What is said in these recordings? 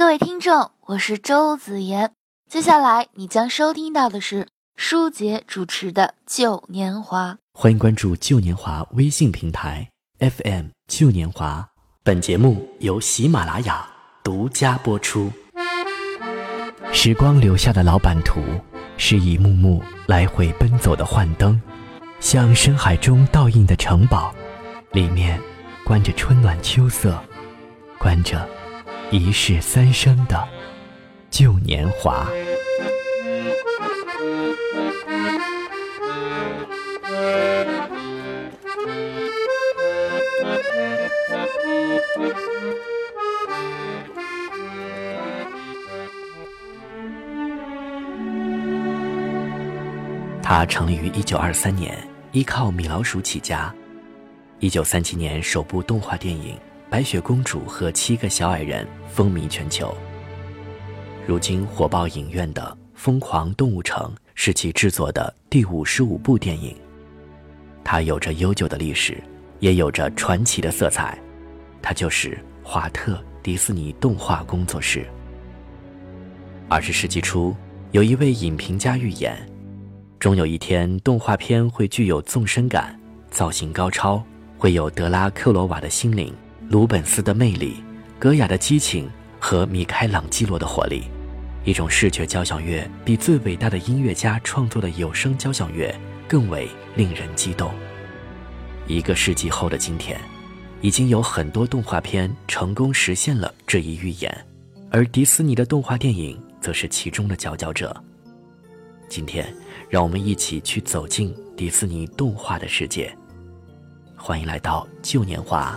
各位听众，我是周子言。接下来你将收听到的是舒杰主持的《旧年华》。欢迎关注《旧年华》微信平台 FM《旧年华》。本节目由喜马拉雅独家播出。时光留下的老版图，是一幕幕来回奔走的幻灯，像深海中倒映的城堡，里面关着春暖秋色，关着一世三生的旧年华。它成立于一九二三年，依靠米老鼠起家。一九三七年，首部动画电影《白雪公主和七个小矮人》风靡全球。如今火爆影院的《疯狂动物城》是其制作的第五十五部电影。它有着悠久的历史，也有着传奇的色彩。它就是华特迪士尼动画工作室。二十世纪初，有一位影评家预言。终有一天，动画片会具有纵深感，造型高超，会有德拉克罗瓦的心灵、鲁本斯的魅力、戈雅的激情和米开朗基罗的活力。一种视觉交响乐比最伟大的音乐家创作的有声交响乐更为令人激动。一个世纪后的今天，已经有很多动画片成功实现了这一预言，而迪士尼的动画电影则是其中的佼佼者。今天，让我们一起去走进迪士尼动画的世界。欢迎来到旧年华，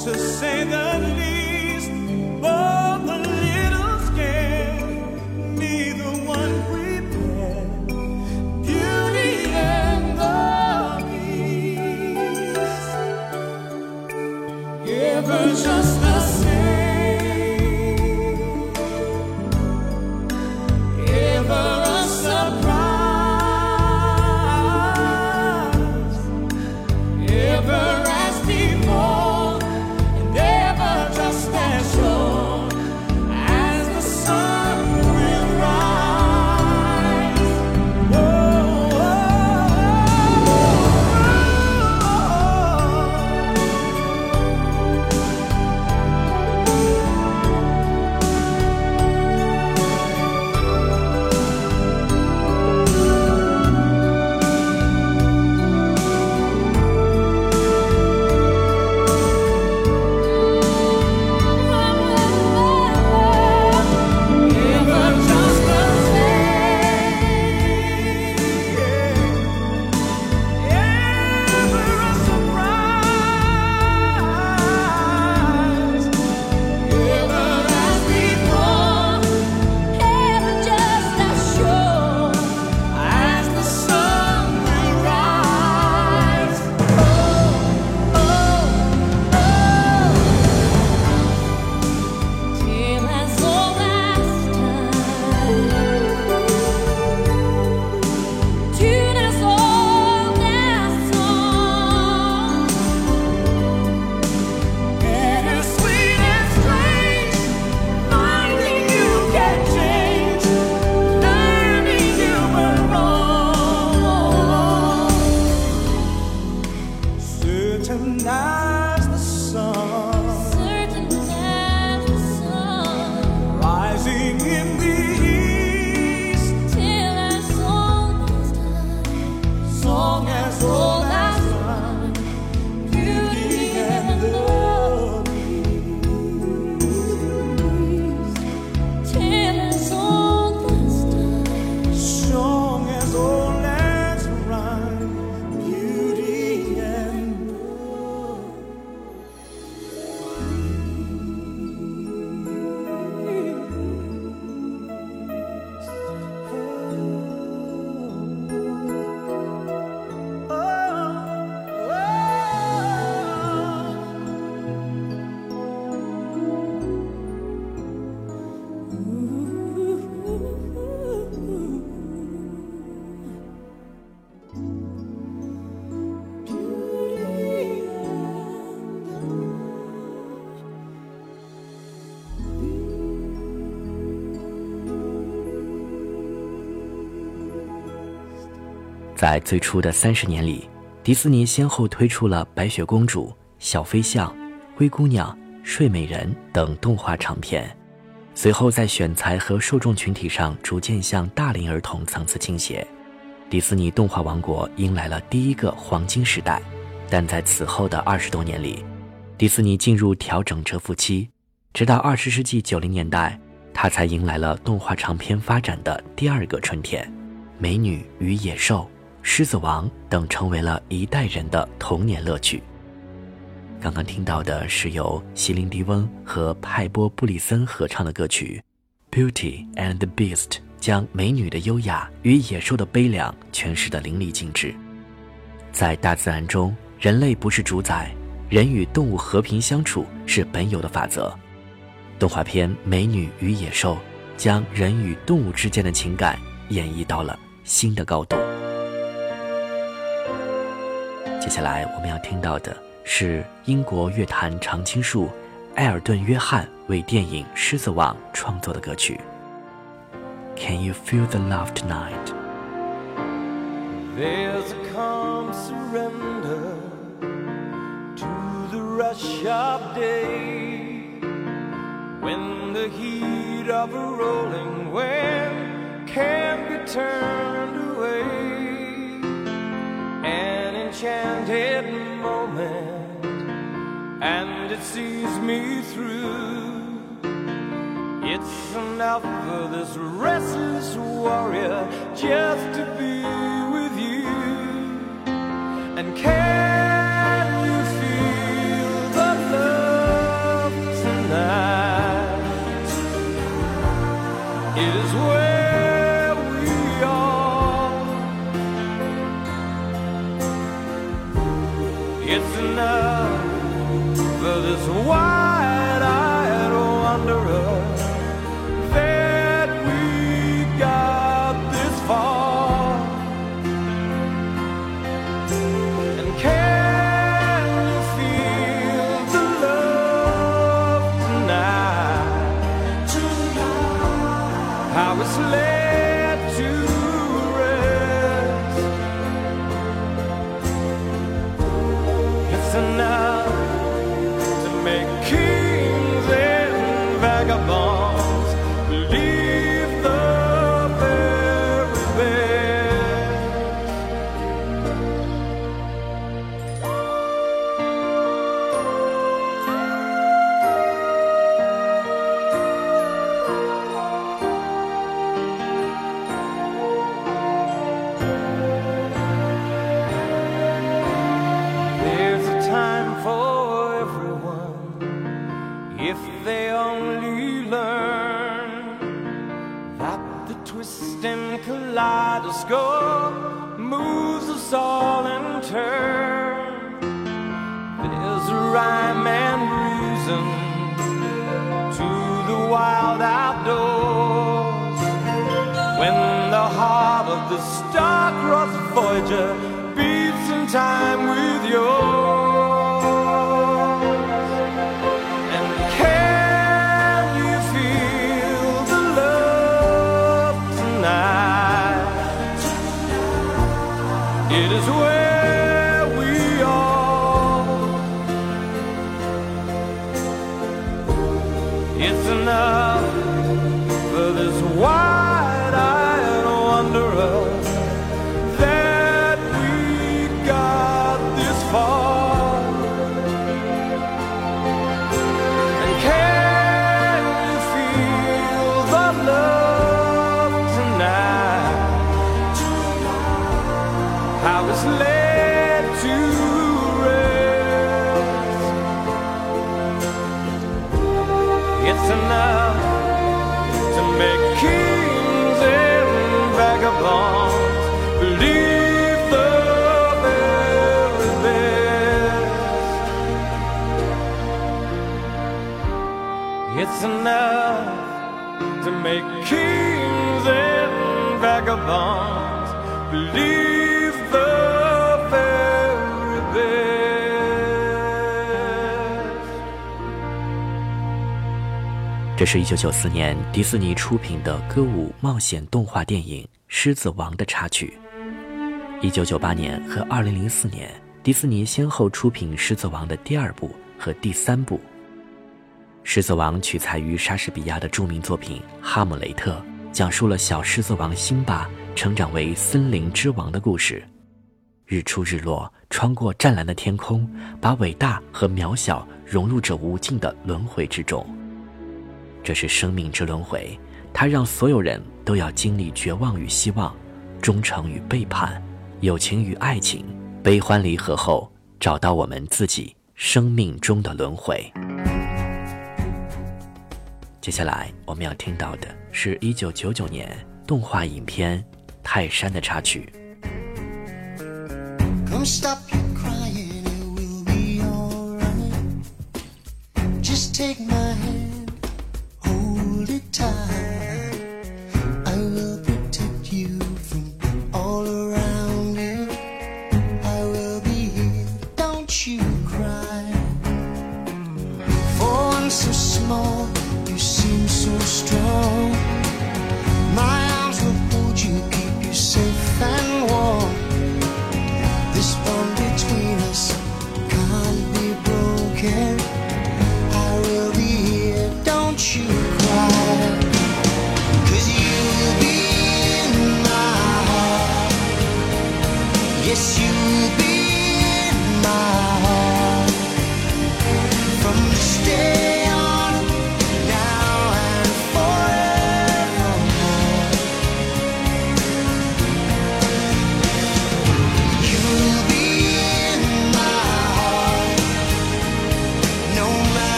to say the least. 在最初的三十年里，迪士尼先后推出了《白雪公主》《小飞象》《灰姑娘》《睡美人》等动画长片，随后在选材和受众群体上逐渐向大龄儿童层次倾斜。迪士尼动画王国迎来了第一个黄金时代，但在此后的二十多年里，迪士尼进入调整蛰伏期，直到二十世纪九零年代，它才迎来了动画长片发展的第二个春天，《美女与野兽》。《狮子王》等成为了一代人的童年乐趣。刚刚听到的是由席琳迪翁和派波布里森合唱的歌曲《Beauty and the Beast》，将美女的优雅与野兽的悲凉诠释得淋漓尽致。在大自然中，人类不是主宰，人与动物和平相处是本有的法则。动画片《美女与野兽》将人与动物之间的情感演绎到了新的高度。下来我们要听到的是英国乐坛常青树艾尔顿·约翰为电影《狮子王》创作的歌曲。Can you feel the love tonight? There's a calm surrender to the rush of day when the heat of a rolling wave can't be turned away. enchanted moment, and it sees me through. It's enough for this restless warrior just to be with you. And can slave. Kaleidoscope moves us all in turn. There's a rhyme and reason to the wild outdoors. When the heart of the star-crossed Voyager 这是一九九四年迪士尼出品的歌舞冒险动画电影《狮子王》的插曲。一九九八年和二零零四年，迪士尼先后出品《狮子王》的第二部和第三部。《狮子王》取材于莎士比亚的著名作品《哈姆雷特》。讲述了小狮子王辛巴成长为森林之王的故事。日出日落穿过湛蓝的天空把伟大和渺小融入这无尽的轮回之中。这是生命之轮回它让所有人都要经历绝望与希望忠诚与背叛友情与爱情悲欢离合后找到我们自己生命中的轮回。接下来我们要听到的是一九九九年动画影片泰山的插曲 Take my hold it tight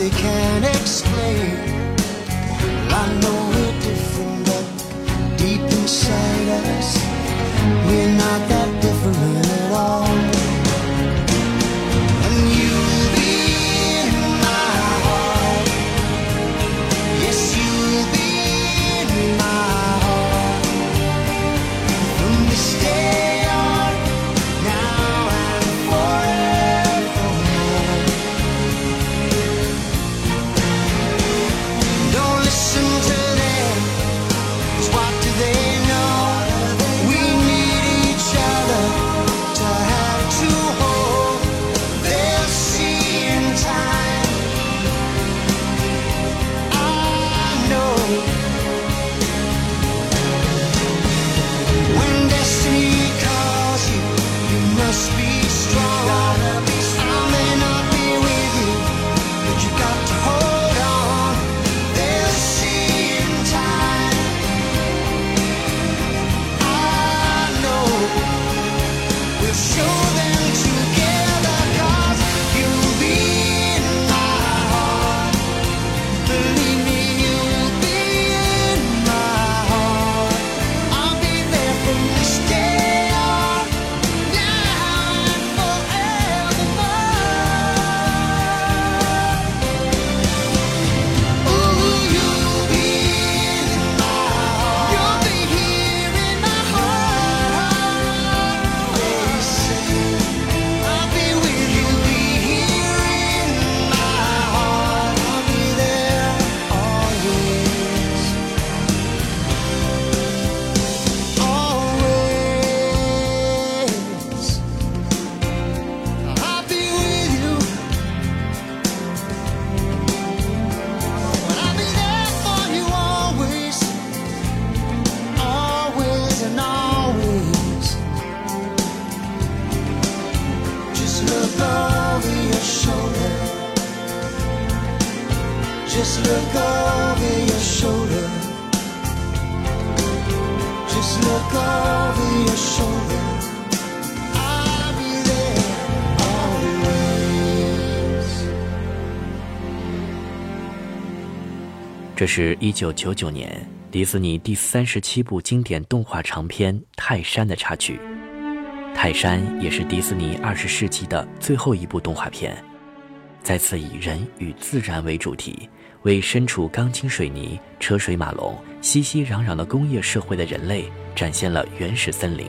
they can't explain. Well, I know we're different, but deep inside us, we're not that. 这是一九九九年迪士尼第三十七部经典动画长片《泰山》的插曲。《泰山》也是迪士尼二十世纪的最后一部动画片，再次以人与自然为主题，为身处钢筋水泥、车水马龙、熙熙攘攘的工业社会的人类，展现了原始森林、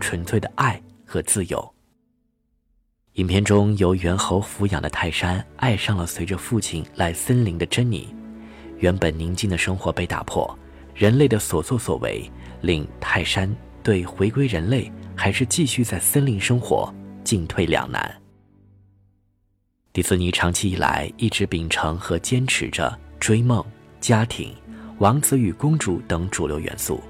纯粹的爱和自由。影片中由猿猴抚养的泰山爱上了随着父亲来森林的珍妮原本宁静的生活被打破，人类的所作所为令泰山对回归人类还是继续在森林生活进退两难。迪士尼长期以来一直秉承和坚持着追梦、家庭、王子与公主等主流元素，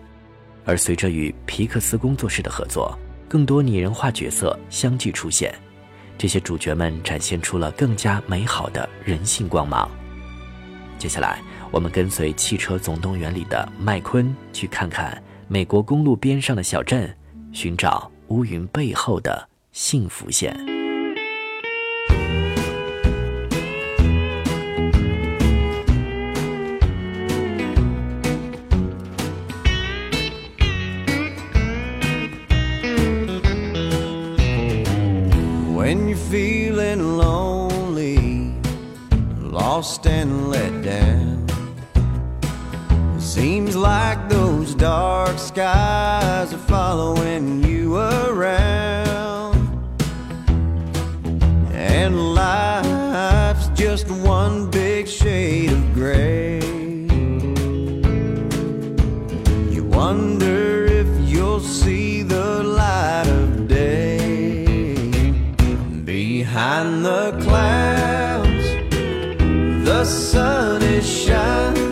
而随着与皮克斯工作室的合作，更多拟人化角色相继出现。这些主角们展现出了更加美好的人性光芒。接下来，我们跟随《汽车总动员》里的麦昆去看看美国公路边上的小镇，寻找乌云背后的幸福线。When you're feeling lonely, lost and let down, seems like those dark skies are following you around, and life's just one big shade of gray. You wonder if you'll see the light of day behind the clouds. The sun is shining.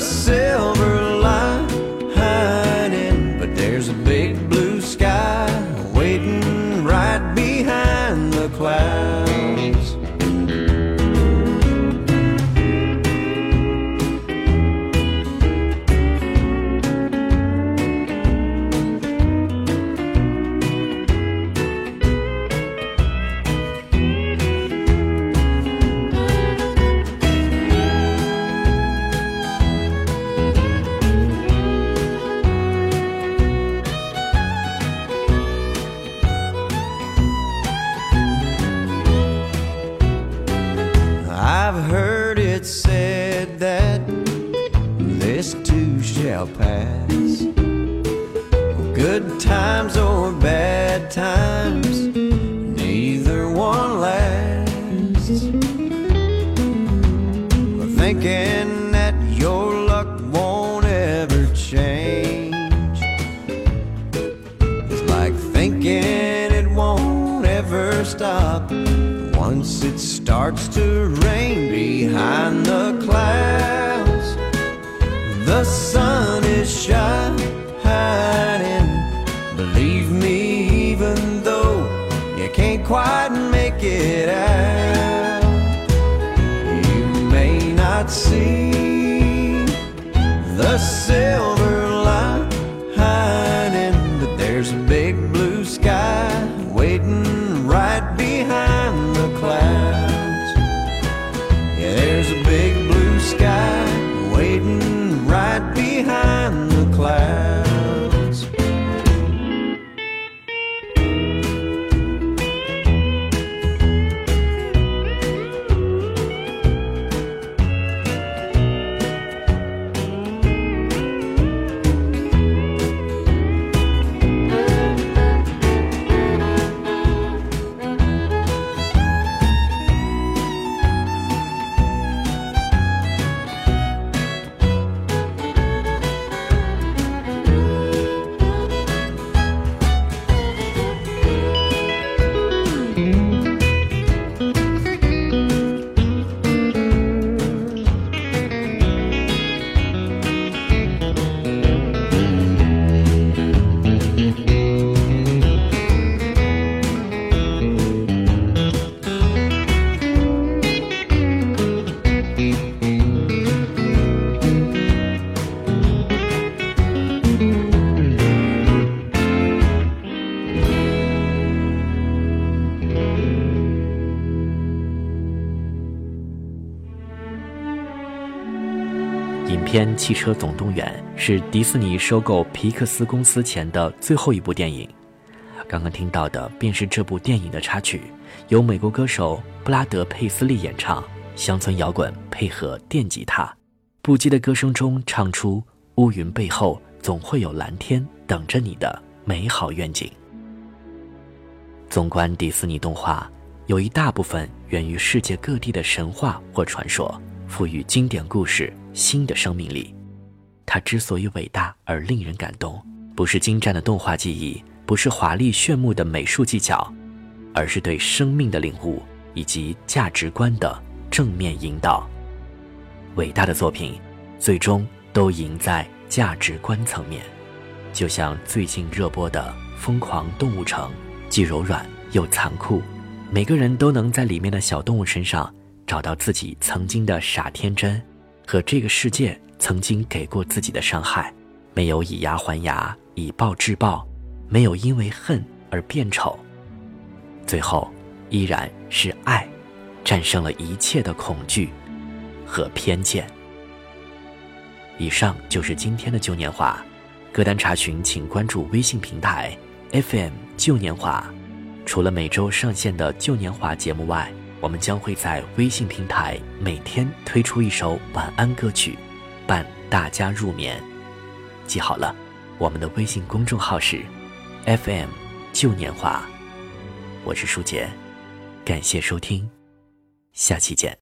yourself. Shall pass. Good times or bad times, neither one lasts. Thinking that your luck won't ever change. It's like thinking it won't ever stop. Once it starts to rain behind the the sun is shining. Believe me, even though you can't quite make it out, you may not see the silver lining, but there's a big 汽车总动员》是迪士尼收购皮克斯公司前的最后一部电影。刚刚听到的便是这部电影的插曲，由美国歌手布拉德·佩斯利演唱，乡村摇滚配合电吉他，不羁的歌声中唱出“乌云背后总会有蓝天等着你”的美好愿景。纵观迪士尼动画，有一大部分源于世界各地的神话或传说。赋予经典故事新的生命力。它之所以伟大而令人感动，不是精湛的动画技艺，不是华丽炫目的美术技巧，而是对生命的领悟以及价值观的正面引导。伟大的作品，最终都赢在价值观层面。就像最近热播的《疯狂动物城》，既柔软又残酷，每个人都能在里面的小动物身上。找到自己曾经的傻天真，和这个世界曾经给过自己的伤害，没有以牙还牙、以暴制暴，没有因为恨而变丑，最后依然是爱，战胜了一切的恐惧和偏见。以上就是今天的旧年华，歌单查询请关注微信平台 FM 旧年华。除了每周上线的旧年华节目外，我们将会在微信平台每天推出一首晚安歌曲，伴大家入眠。记好了，我们的微信公众号是 FM 旧年华。我是舒杰，感谢收听，下期见。